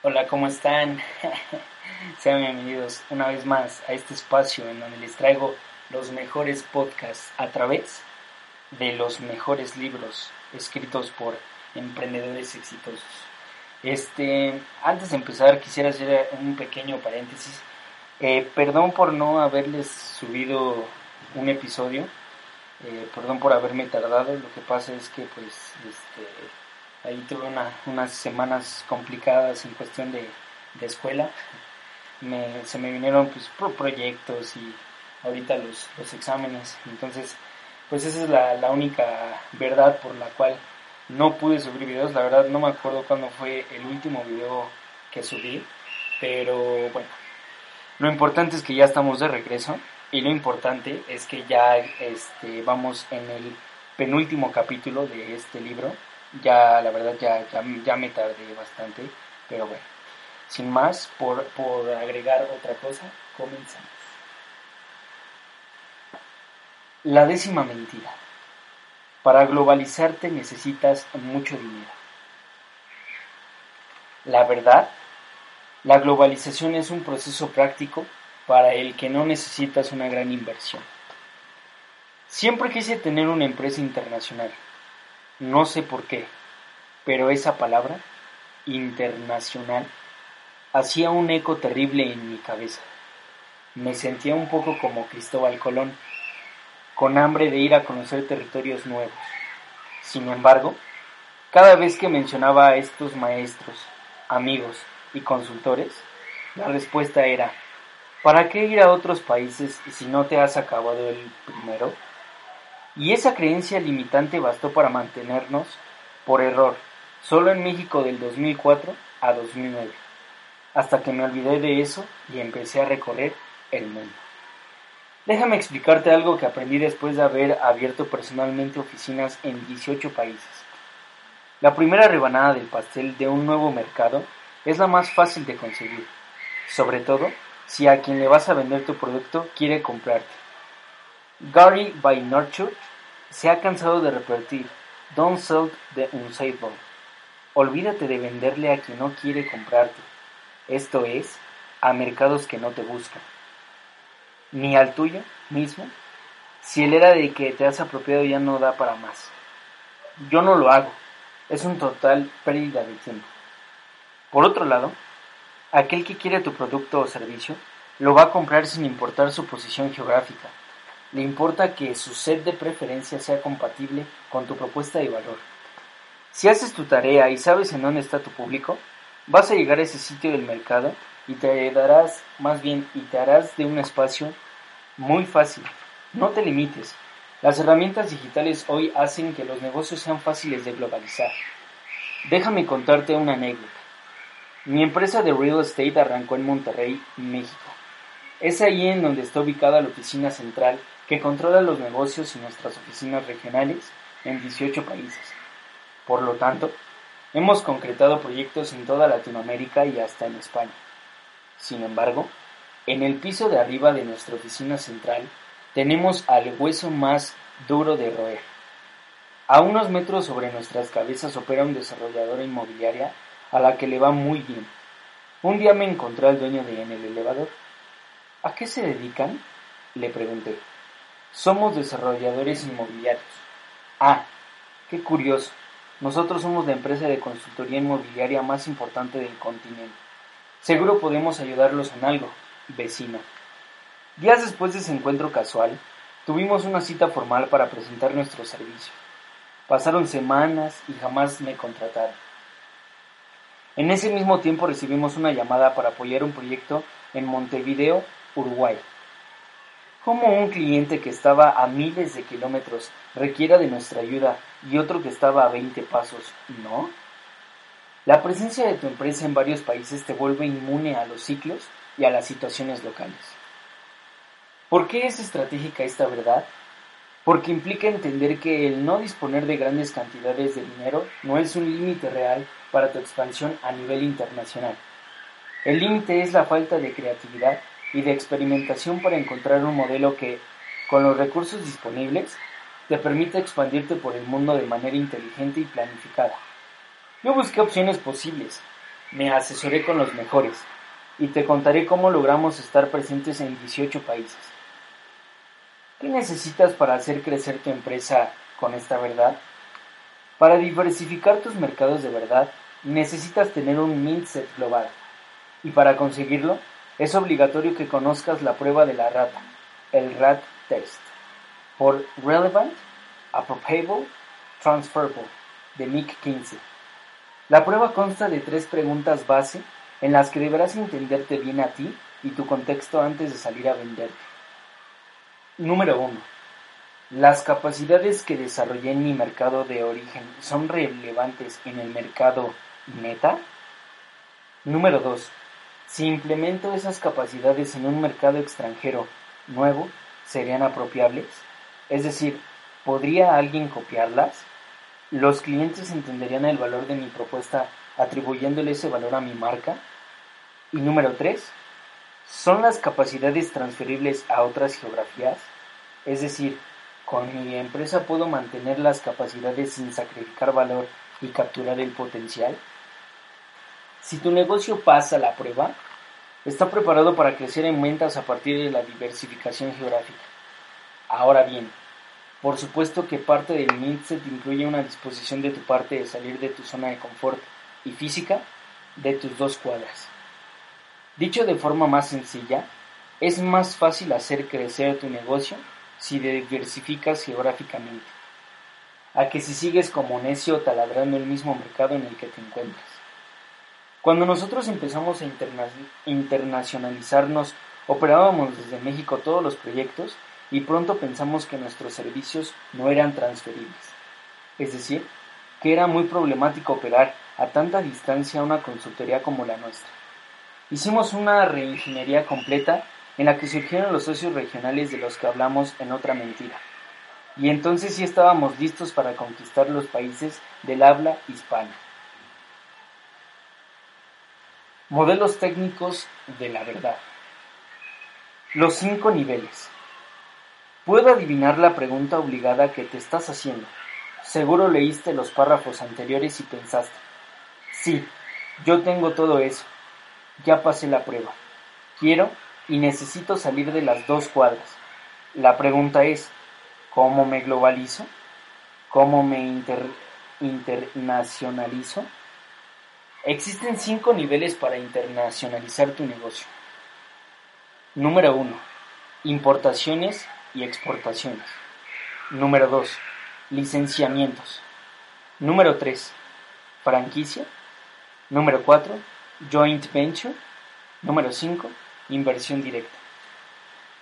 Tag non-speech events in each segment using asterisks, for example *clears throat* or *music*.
Hola, ¿cómo están? *laughs* Sean bienvenidos una vez más a este espacio en donde les traigo los mejores podcasts a través de los mejores libros escritos por emprendedores exitosos. Este, antes de empezar quisiera hacer un pequeño paréntesis. Eh, perdón por no haberles subido un episodio. Eh, perdón por haberme tardado. Lo que pasa es que pues este, Ahí tuve unas semanas complicadas en cuestión de, escuela. se me vinieron pues, proyectos y ahorita los, los exámenes. Entonces, pues esa es la, la, única verdad por la cual no pude subir videos. La verdad no me acuerdo cuándo fue el último video que subí. Pero bueno, lo importante es que ya estamos de regreso. Y lo importante es que ya este, vamos en el penúltimo capítulo de este libro ya la verdad ya, ya, me tardé bastante, pero bueno, sin más, por, por agregar otra cosa, comenzamos. La décima mentira. Para globalizarte necesitas mucho dinero. La verdad, la globalización es un proceso práctico para el que no necesitas una gran inversión. Siempre quise tener una empresa internacional no sé por qué, pero esa palabra, internacional, hacía un eco terrible en mi cabeza. Me sentía un poco como Cristóbal Colón, con hambre de ir a conocer territorios nuevos. Sin embargo, cada vez que mencionaba a estos maestros, amigos y consultores, la respuesta era, ¿para qué ir a otros países si no te has acabado el primero? Y esa creencia limitante bastó para mantenernos, por error, solo en México del 2004 a 2009, hasta que me olvidé de eso y empecé a recorrer el mundo. Déjame explicarte algo que aprendí después de haber abierto personalmente oficinas en 18 países. La primera rebanada del pastel de un nuevo mercado es la más fácil de conseguir, sobre todo si a quien le vas a vender tu producto quiere comprarte. Gary Vaynerchuk se ha cansado de repetir Don't sell the unsaleable. Olvídate de venderle a quien no quiere comprarte. Esto es, a mercados que no te buscan. Ni al tuyo mismo, si el era de que te has apropiado ya no da para más. Yo no lo hago. Es un total pérdida de tiempo. Por otro lado, aquel que quiere tu producto o servicio lo va a comprar sin importar su posición geográfica le importa que su set de preferencias sea compatible con tu propuesta de valor. Si haces tu tarea y sabes en dónde está tu público, vas a llegar a ese sitio del mercado y te darás, más bien, y te harás de un espacio muy fácil. No te limites. Las herramientas digitales hoy hacen que los negocios sean fáciles de globalizar. Déjame contarte una anécdota. Mi empresa de real estate arrancó en Monterrey, México. Es ahí en donde está ubicada la oficina central que controla los negocios y nuestras oficinas regionales en 18 países. Por lo tanto, hemos concretado proyectos en toda Latinoamérica y hasta en España. Sin embargo, en el piso de arriba de nuestra oficina central tenemos al hueso más duro de roer. A unos metros sobre nuestras cabezas opera un desarrollador inmobiliaria a la que le va muy bien. Un día me encontré al dueño de en el elevador. ¿A qué se dedican? Le pregunté. Somos desarrolladores inmobiliarios. Ah, qué curioso. Nosotros somos la empresa de consultoría inmobiliaria más importante del continente. Seguro podemos ayudarlos en algo, vecino. Días después de ese encuentro casual, tuvimos una cita formal para presentar nuestro servicio. Pasaron semanas y jamás me contrataron. En ese mismo tiempo recibimos una llamada para apoyar un proyecto en Montevideo, Uruguay. ¿Cómo un cliente que estaba a miles de kilómetros requiera de nuestra ayuda y otro que estaba a 20 pasos no? La presencia de tu empresa en varios países te vuelve inmune a los ciclos y a las situaciones locales. ¿Por qué es estratégica esta verdad? Porque implica entender que el no disponer de grandes cantidades de dinero no es un límite real para tu expansión a nivel internacional. El límite es la falta de creatividad y de experimentación para encontrar un modelo que, con los recursos disponibles, te permita expandirte por el mundo de manera inteligente y planificada. Yo busqué opciones posibles, me asesoré con los mejores y te contaré cómo logramos estar presentes en 18 países. ¿Qué necesitas para hacer crecer tu empresa con esta verdad? Para diversificar tus mercados de verdad, necesitas tener un mindset global. Y para conseguirlo, es obligatorio que conozcas la prueba de la rata, el RAT Test, por Relevant, Appropriable, Transferable, de Nick Kinsey. La prueba consta de tres preguntas base en las que deberás entenderte bien a ti y tu contexto antes de salir a venderte. Número 1. ¿Las capacidades que desarrollé en mi mercado de origen son relevantes en el mercado meta? Número 2. Si implemento esas capacidades en un mercado extranjero nuevo, ¿serían apropiables? Es decir, ¿podría alguien copiarlas? ¿Los clientes entenderían el valor de mi propuesta atribuyéndole ese valor a mi marca? Y número 3. ¿Son las capacidades transferibles a otras geografías? Es decir, con mi empresa puedo mantener las capacidades sin sacrificar valor y capturar el potencial. Si tu negocio pasa la prueba, está preparado para crecer en ventas a partir de la diversificación geográfica. Ahora bien, por supuesto que parte del mindset incluye una disposición de tu parte de salir de tu zona de confort y física de tus dos cuadras. Dicho de forma más sencilla, es más fácil hacer crecer tu negocio si diversificas geográficamente, a que si sigues como necio taladrando el mismo mercado en el que te encuentras. Cuando nosotros empezamos a internacionalizarnos, operábamos desde México todos los proyectos y pronto pensamos que nuestros servicios no eran transferibles. Es decir, que era muy problemático operar a tanta distancia una consultoría como la nuestra. Hicimos una reingeniería completa en la que surgieron los socios regionales de los que hablamos en otra mentira. Y entonces sí estábamos listos para conquistar los países del habla hispana. Modelos técnicos de la verdad. Los cinco niveles. Puedo adivinar la pregunta obligada que te estás haciendo. Seguro leíste los párrafos anteriores y pensaste, sí, yo tengo todo eso. Ya pasé la prueba. Quiero y necesito salir de las dos cuadras. La pregunta es, ¿cómo me globalizo? ¿Cómo me internacionalizo? Existen cinco niveles para internacionalizar tu negocio. Número 1. Importaciones y exportaciones. Número 2. Licenciamientos. Número 3. Franquicia. Número 4. Joint venture. Número 5 Inversión directa.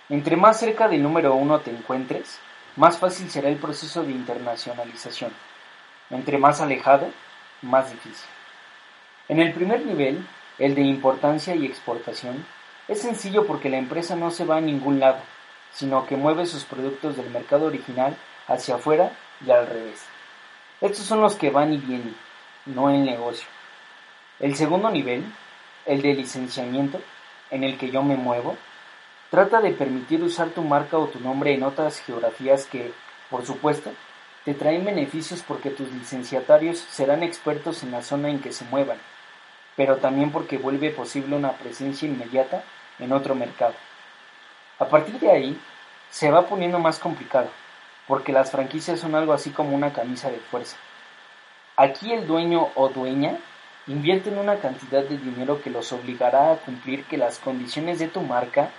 Entre más cerca del número uno te encuentres, más fácil será el proceso de internacionalización. Entre más alejado, más difícil. En el primer nivel, el de importancia y exportación, es sencillo porque la empresa no se va a ningún lado, sino que mueve sus productos del mercado original hacia afuera y al revés. Estos son los que van y vienen, no el negocio. El segundo nivel, el de licenciamiento, en el que yo me muevo, trata de permitir usar tu marca o tu nombre en otras geografías que, por supuesto, te traen beneficios porque tus licenciatarios serán expertos en la zona en que se muevan, pero también porque vuelve posible una presencia inmediata en otro mercado. A partir de ahí, se va poniendo más complicado, porque las franquicias son algo así como una camisa de fuerza. Aquí el dueño o dueña Invierten una cantidad de dinero que los obligará a cumplir que las condiciones de tu marca,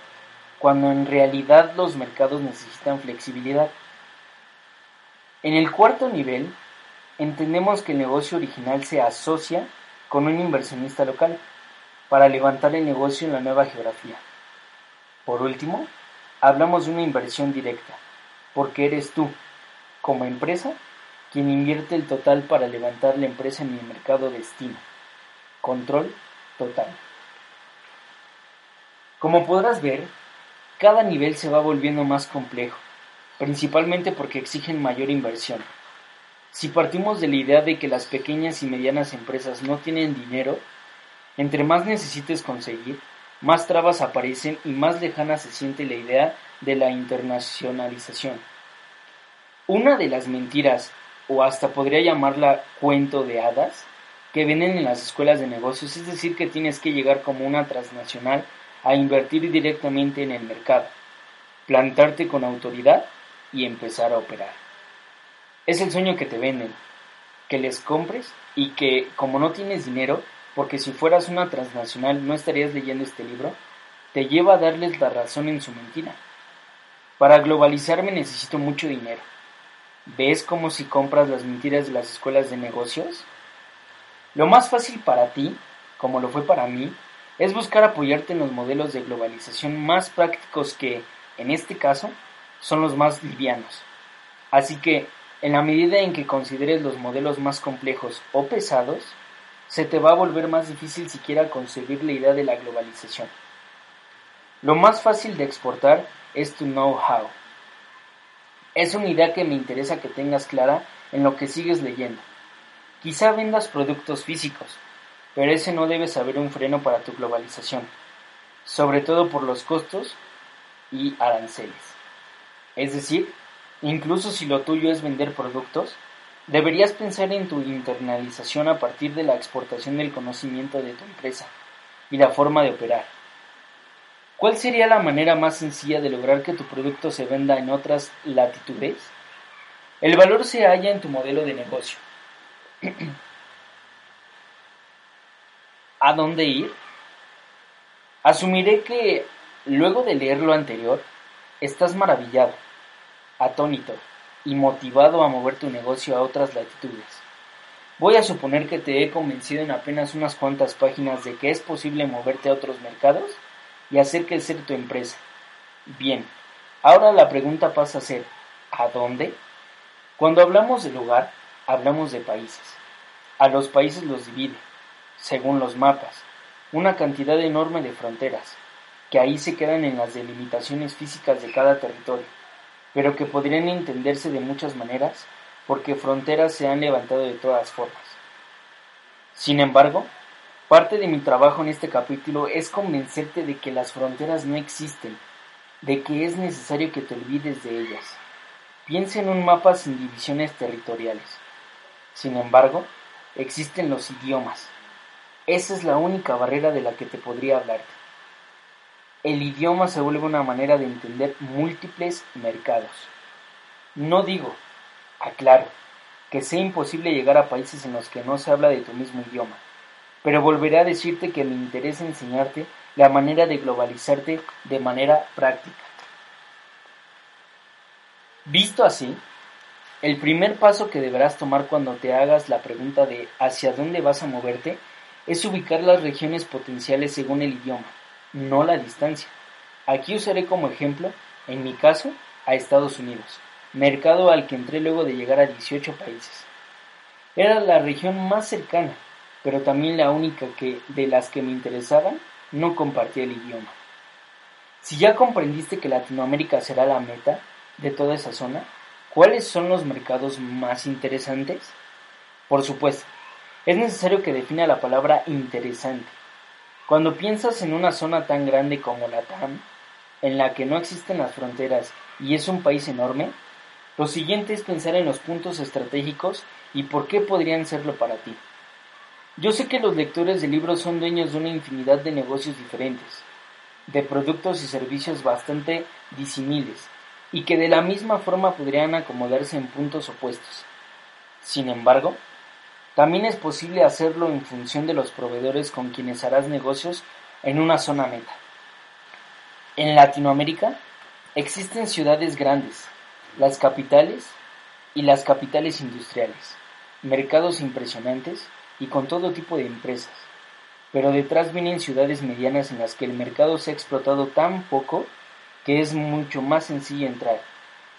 cuando en realidad los mercados necesitan flexibilidad. En el cuarto nivel, entendemos que el negocio original se asocia con un inversionista local para levantar el negocio en la nueva geografía. Por último, hablamos de una inversión directa, porque eres tú, como empresa, quien invierte el total para levantar la empresa en el mercado destino. Control total. Como podrás ver, cada nivel se va volviendo más complejo, principalmente porque exigen mayor inversión. Si partimos de la idea de que las pequeñas y medianas empresas no tienen dinero, entre más necesites conseguir, más trabas aparecen y más lejana se siente la idea de la internacionalización. Una de las mentiras, o hasta podría llamarla cuento de hadas, que vienen en las escuelas de negocios, es decir, que tienes que llegar como una transnacional a invertir directamente en el mercado, plantarte con autoridad y empezar a operar. Es el sueño que te venden, que les compres y que como no tienes dinero, porque si fueras una transnacional no estarías leyendo este libro, te lleva a darles la razón en su mentira. Para globalizarme necesito mucho dinero. ¿Ves como si compras las mentiras de las escuelas de negocios? Lo más fácil para ti, como lo fue para mí, es buscar apoyarte en los modelos de globalización más prácticos que, en este caso, son los más livianos. Así que, en la medida en que consideres los modelos más complejos o pesados, se te va a volver más difícil siquiera concebir la idea de la globalización. Lo más fácil de exportar es tu know-how. Es una idea que me interesa que tengas clara en lo que sigues leyendo. Quizá vendas productos físicos, pero ese no debe saber un freno para tu globalización, sobre todo por los costos y aranceles. Es decir, incluso si lo tuyo es vender productos, deberías pensar en tu internalización a partir de la exportación del conocimiento de tu empresa y la forma de operar. ¿Cuál sería la manera más sencilla de lograr que tu producto se venda en otras latitudes? El valor se halla en tu modelo de negocio. *clears throat* ¿A dónde ir? Asumiré que, luego de leer lo anterior, estás maravillado, atónito y motivado a mover tu negocio a otras latitudes. Voy a suponer que te he convencido en apenas unas cuantas páginas de que es posible moverte a otros mercados y hacer crecer tu empresa. Bien, ahora la pregunta pasa a ser, ¿a dónde? Cuando hablamos de lugar, hablamos de países. A los países los divide según los mapas, una cantidad enorme de fronteras, que ahí se quedan en las delimitaciones físicas de cada territorio, pero que podrían entenderse de muchas maneras porque fronteras se han levantado de todas formas. Sin embargo, parte de mi trabajo en este capítulo es convencerte de que las fronteras no existen, de que es necesario que te olvides de ellas. Piensa en un mapa sin divisiones territoriales. Sin embargo, existen los idiomas, esa es la única barrera de la que te podría hablarte. El idioma se vuelve una manera de entender múltiples mercados. No digo, aclaro, que sea imposible llegar a países en los que no se habla de tu mismo idioma, pero volveré a decirte que me interesa enseñarte la manera de globalizarte de manera práctica. Visto así, el primer paso que deberás tomar cuando te hagas la pregunta de hacia dónde vas a moverte es ubicar las regiones potenciales según el idioma, no la distancia. Aquí usaré como ejemplo, en mi caso, a Estados Unidos, mercado al que entré luego de llegar a 18 países. Era la región más cercana, pero también la única que, de las que me interesaban, no compartía el idioma. Si ya comprendiste que Latinoamérica será la meta de toda esa zona, ¿cuáles son los mercados más interesantes? Por supuesto, es necesario que defina la palabra interesante. Cuando piensas en una zona tan grande como la TAM, en la que no existen las fronteras y es un país enorme, lo siguiente es pensar en los puntos estratégicos y por qué podrían serlo para ti. Yo sé que los lectores de libros son dueños de una infinidad de negocios diferentes, de productos y servicios bastante disímiles, y que de la misma forma podrían acomodarse en puntos opuestos. Sin embargo, también es posible hacerlo en función de los proveedores con quienes harás negocios en una zona meta. En Latinoamérica existen ciudades grandes, las capitales y las capitales industriales, mercados impresionantes y con todo tipo de empresas. Pero detrás vienen ciudades medianas en las que el mercado se ha explotado tan poco que es mucho más sencillo entrar.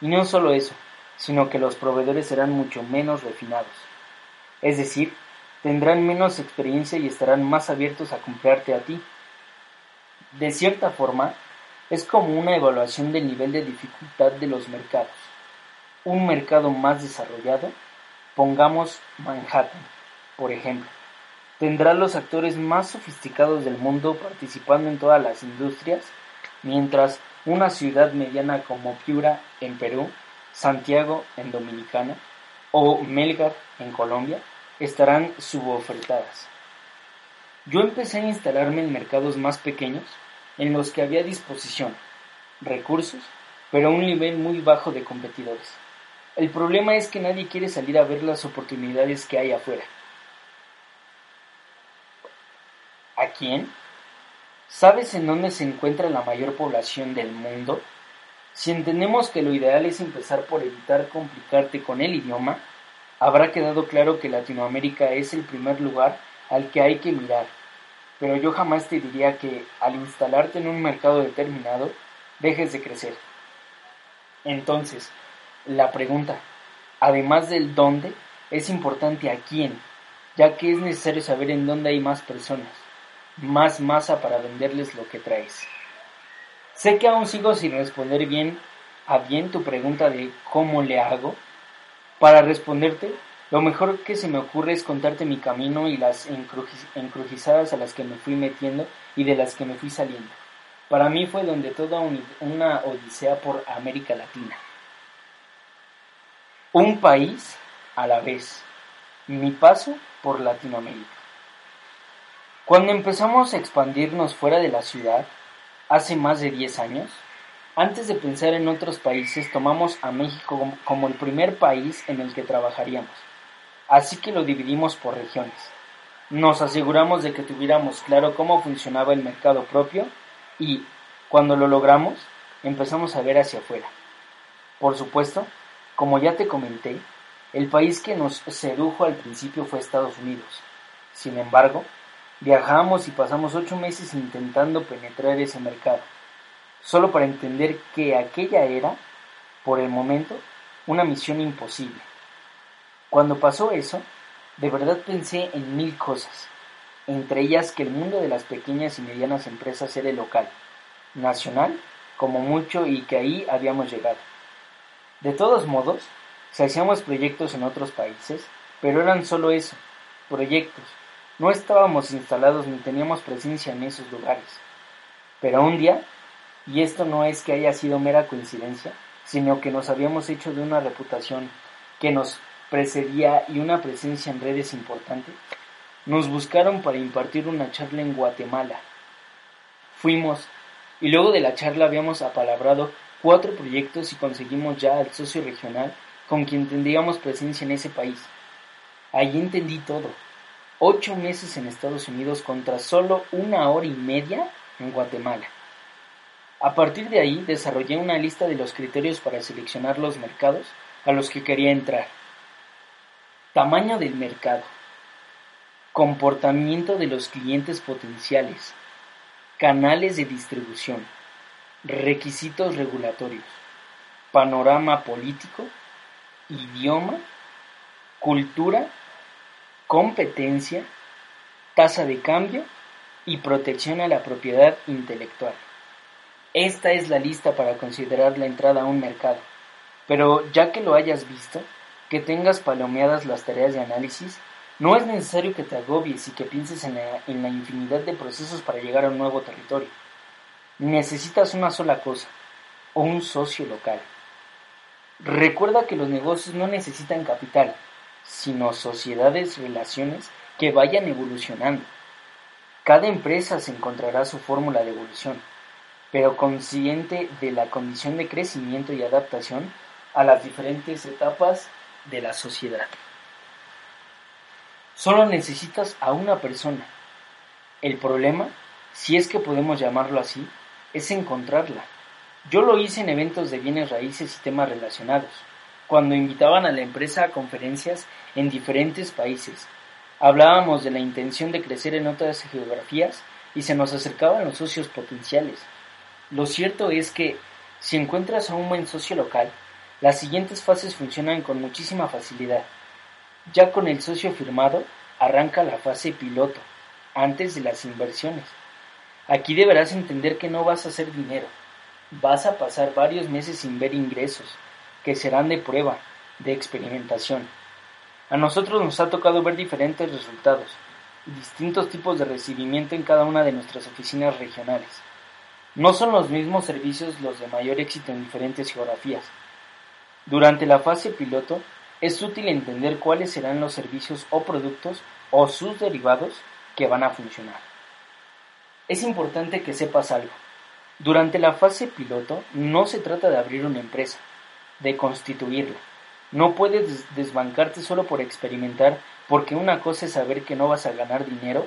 Y no solo eso, sino que los proveedores serán mucho menos refinados es decir, tendrán menos experiencia y estarán más abiertos a comprarte a ti. De cierta forma, es como una evaluación del nivel de dificultad de los mercados. Un mercado más desarrollado, pongamos Manhattan, por ejemplo, tendrá los actores más sofisticados del mundo participando en todas las industrias, mientras una ciudad mediana como Piura en Perú, Santiago en Dominicana o Melgar en Colombia estarán subofertadas. Yo empecé a instalarme en mercados más pequeños en los que había disposición, recursos, pero a un nivel muy bajo de competidores. El problema es que nadie quiere salir a ver las oportunidades que hay afuera. ¿A quién? ¿Sabes en dónde se encuentra la mayor población del mundo? Si entendemos que lo ideal es empezar por evitar complicarte con el idioma, habrá quedado claro que Latinoamérica es el primer lugar al que hay que mirar. Pero yo jamás te diría que al instalarte en un mercado determinado, dejes de crecer. Entonces, la pregunta, además del dónde, es importante a quién, ya que es necesario saber en dónde hay más personas, más masa para venderles lo que traes. Sé que aún sigo sin responder bien a bien tu pregunta de cómo le hago. Para responderte, lo mejor que se me ocurre es contarte mi camino y las encrucijadas a las que me fui metiendo y de las que me fui saliendo. Para mí fue donde toda una odisea por América Latina. Un país a la vez. Mi paso por Latinoamérica. Cuando empezamos a expandirnos fuera de la ciudad, hace más de 10 años, antes de pensar en otros países, tomamos a México como el primer país en el que trabajaríamos. Así que lo dividimos por regiones. Nos aseguramos de que tuviéramos claro cómo funcionaba el mercado propio y, cuando lo logramos, empezamos a ver hacia afuera. Por supuesto, como ya te comenté, el país que nos sedujo al principio fue Estados Unidos. Sin embargo, Viajamos y pasamos ocho meses intentando penetrar ese mercado, solo para entender que aquella era, por el momento, una misión imposible. Cuando pasó eso, de verdad pensé en mil cosas, entre ellas que el mundo de las pequeñas y medianas empresas era local, nacional, como mucho y que ahí habíamos llegado. De todos modos, se hacíamos proyectos en otros países, pero eran solo eso, proyectos, no estábamos instalados ni teníamos presencia en esos lugares. Pero un día, y esto no es que haya sido mera coincidencia, sino que nos habíamos hecho de una reputación que nos precedía y una presencia en redes importante, nos buscaron para impartir una charla en Guatemala. Fuimos, y luego de la charla habíamos apalabrado cuatro proyectos y conseguimos ya al socio regional con quien tendríamos presencia en ese país. Allí entendí todo ocho meses en Estados Unidos contra solo una hora y media en Guatemala. A partir de ahí desarrollé una lista de los criterios para seleccionar los mercados a los que quería entrar. Tamaño del mercado. Comportamiento de los clientes potenciales. Canales de distribución. Requisitos regulatorios. Panorama político. Idioma. Cultura competencia, tasa de cambio y protección a la propiedad intelectual. Esta es la lista para considerar la entrada a un mercado. Pero ya que lo hayas visto, que tengas palomeadas las tareas de análisis, no es necesario que te agobies y que pienses en la, infinidad de procesos para llegar a un nuevo territorio. Necesitas una sola cosa, un socio local. Recuerda que los negocios no necesitan capital, sino sociedades, relaciones que vayan evolucionando. Cada empresa se encontrará su fórmula de evolución, pero consciente de la condición de crecimiento y adaptación a las diferentes etapas de la sociedad. Solo necesitas a una persona. El problema, si es que podemos llamarlo así, es encontrarla. Yo lo hice en eventos de bienes raíces y temas relacionados cuando invitaban a la empresa a conferencias en diferentes países. Hablábamos de la intención de crecer en otras geografías y se nos acercaban los socios potenciales. Lo cierto es que si encuentras a un buen socio local, las siguientes fases funcionan con muchísima facilidad. Ya con el socio firmado, arranca la fase piloto, antes de las inversiones. Aquí deberás entender que no vas a hacer dinero, vas a pasar varios meses sin ver ingresos, que serán de prueba, de experimentación. A nosotros nos ha tocado ver diferentes resultados, distintos tipos de recibimiento en cada una de nuestras oficinas regionales. No son los mismos servicios los de mayor éxito en diferentes geografías. Durante la fase piloto, es útil entender cuáles serán los servicios o productos o sus derivados que van a funcionar. Es importante que sepas algo. Durante la fase piloto no se trata de abrir una empresa, de constituirla. No puedes desbancarte solo por experimentar porque una cosa es saber que no vas a ganar dinero,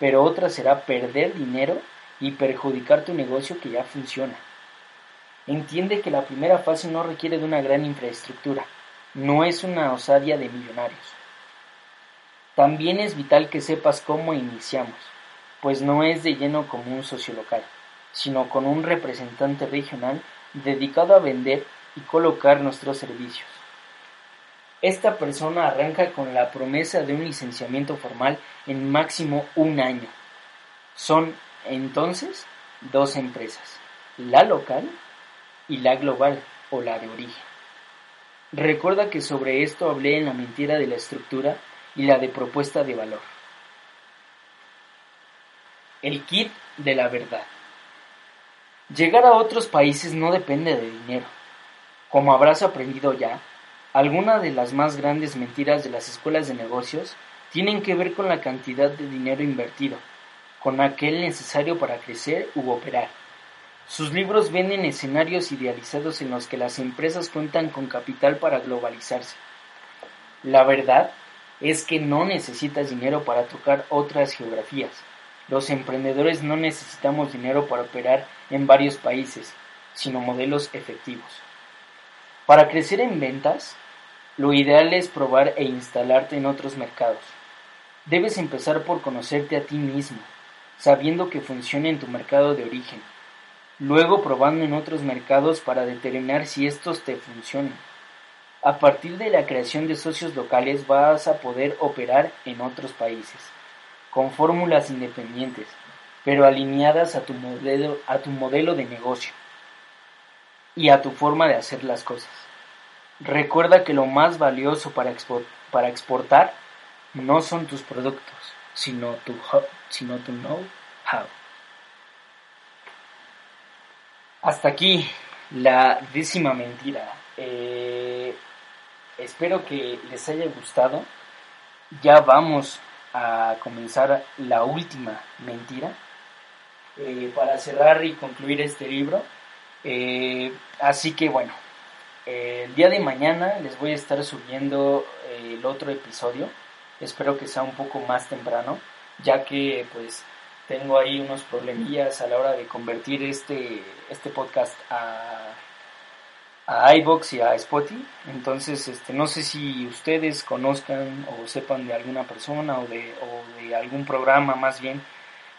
pero otra será perder dinero y perjudicar tu negocio que ya funciona. Entiende que la primera fase no requiere de una gran infraestructura, no es una osadía de millonarios. También es vital que sepas cómo iniciamos, pues no es de lleno como un socio local, sino con un representante regional dedicado a vender y colocar nuestros servicios. Esta persona arranca con la promesa de un licenciamiento formal en máximo un año. Son entonces dos empresas, la local y la global o la de origen. Recuerda que sobre esto hablé en la mentira de la estructura y la de propuesta de valor. El kit de la verdad. Llegar a otros países no depende de dinero. Como habrás aprendido ya, algunas de las más grandes mentiras de las escuelas de negocios tienen que ver con la cantidad de dinero invertido, con aquel necesario para crecer u operar. Sus libros venden escenarios idealizados en los que las empresas cuentan con capital para globalizarse. La verdad es que no necesitas dinero para tocar otras geografías. Los emprendedores no necesitamos dinero para operar en varios países, sino modelos efectivos. Para crecer en ventas, lo ideal es probar e instalarte en otros mercados. Debes empezar por conocerte a ti mismo, sabiendo que funciona en tu mercado de origen luego probando en otros mercados para determinar si estos te funcionan. A partir de la creación de socios locales vas a poder operar en otros países, con fórmulas independientes, pero alineadas a tu modelo, a tu modelo de negocio y a tu forma de hacer las cosas. Recuerda que lo más valioso para, exportar no son tus productos, sino tu, sino tu know-how. Hasta aquí la décima mentira. Eh, espero que les haya gustado. Ya vamos a comenzar la última mentira eh, para cerrar y concluir este libro. Eh, así que bueno, el día de mañana les voy a estar subiendo el otro episodio. Espero que sea un poco más temprano, ya que pues tengo ahí unos problemillas a la hora de convertir este, este podcast a, a iBox y a Spotify. Entonces, este, no sé si ustedes conozcan o sepan de alguna persona o de, o de algún programa más bien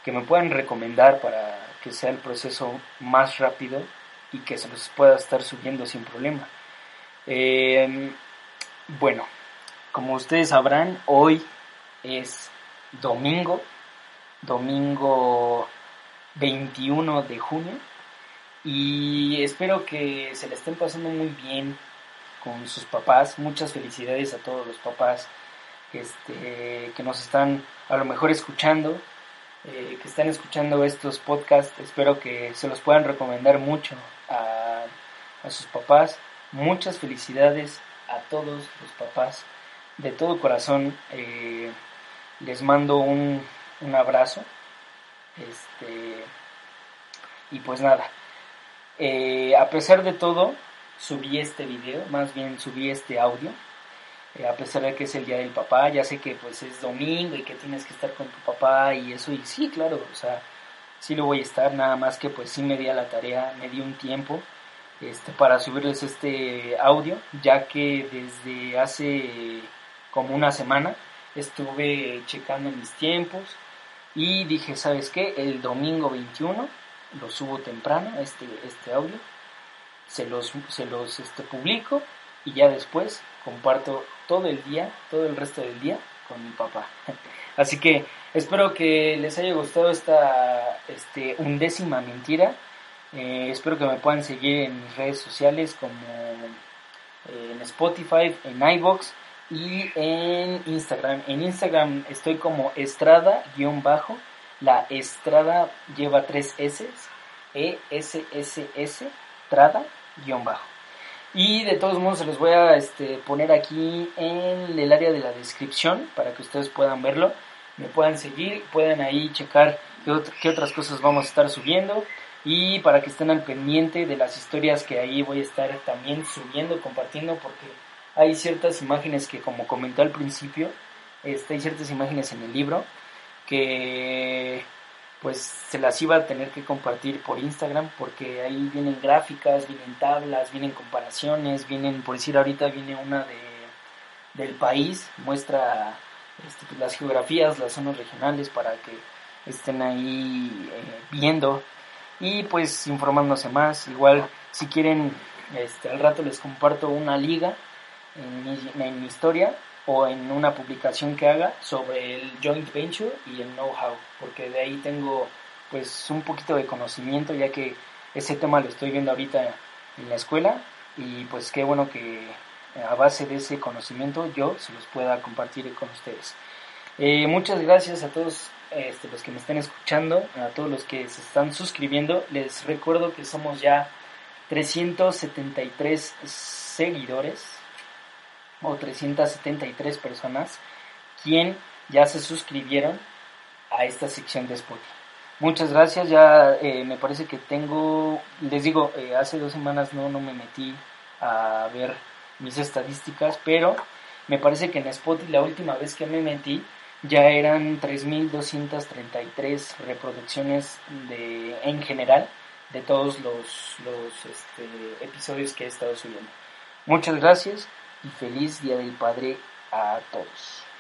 que me puedan recomendar para que sea el proceso más rápido y que se los pueda estar subiendo sin problema. Eh, bueno, como ustedes sabrán, hoy es domingo domingo 21 de junio y espero que se le estén pasando muy bien con sus papás. Muchas felicidades a todos los papás este, que nos están a lo mejor escuchando, eh, que están escuchando estos podcasts. Espero que se los puedan recomendar mucho a, a sus papás. Muchas felicidades a todos los papás. De todo corazón eh, les mando un, un abrazo. Este, y pues nada, eh, a pesar de todo, subí este video, más bien subí este audio. Eh, a pesar de que es el día del papá, ya sé que pues es domingo y que tienes que estar con tu papá y eso, y sí, claro, o sea, sí lo voy a estar, nada más que pues sí me di a la tarea, me di un tiempo este, para subirles este audio, ya que desde hace como una semana estuve checando mis tiempos, y dije, ¿sabes qué? El domingo 21 lo subo temprano, este, este audio, se los, se los este, publico y ya después comparto todo el día, todo el resto del día con mi papá. *laughs* Así que espero que les haya gustado esta este, undécima mentira. Eh, espero que me puedan seguir en mis redes sociales como eh, en Spotify, en iBox y en Instagram. En Instagram estoy como Estrada-bajo. La Estrada lleva tres S. E S S S Trada-bajo. Y de todos modos se los voy a este, poner aquí en el área de la descripción para que ustedes puedan verlo, me puedan seguir, puedan ahí checar qué, otras cosas vamos a estar subiendo y para que estén al pendiente de las historias que ahí voy a estar también subiendo, compartiendo, porque hay ciertas imágenes que como comenté al principio, este, hay ciertas imágenes en el libro que pues se las iba a tener que compartir por Instagram porque ahí vienen gráficas, vienen tablas, vienen comparaciones, vienen, por decir ahorita viene una de, del país, muestra este, pues, las geografías, las zonas regionales para que estén ahí eh, viendo y pues informándose más. Igual si quieren, este, al rato les comparto una liga en en mi historia o en una publicación que haga sobre el joint venture y el know-how, porque de ahí tengo pues un poquito de conocimiento ya que ese tema lo estoy viendo ahorita en la escuela y pues qué bueno que a base de ese conocimiento yo se los pueda compartir con ustedes. Eh, muchas gracias a todos este, los que me estén escuchando, a todos los que se están suscribiendo. Les recuerdo que somos ya 373 seguidores o 373 personas quien ya se suscribieron a esta sección de Spotify. Muchas gracias, ya eh, me parece que tengo, les digo, eh, hace dos semanas no, no me metí a ver mis estadísticas, pero me parece que en Spotify la última vez que me metí ya eran 3.233 reproducciones de, en general de todos los, este, episodios que he estado subiendo. Muchas gracias y feliz Día del Padre a todos.